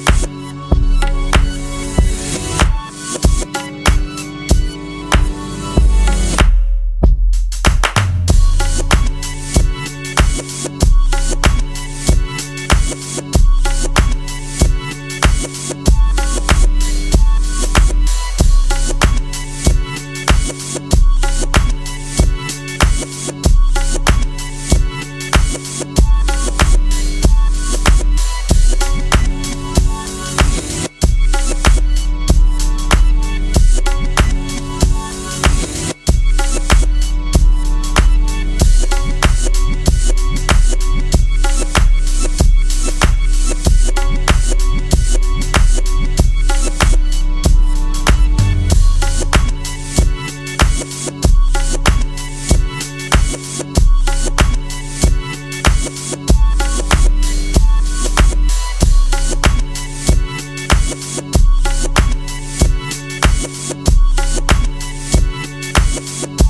Bye. Bye.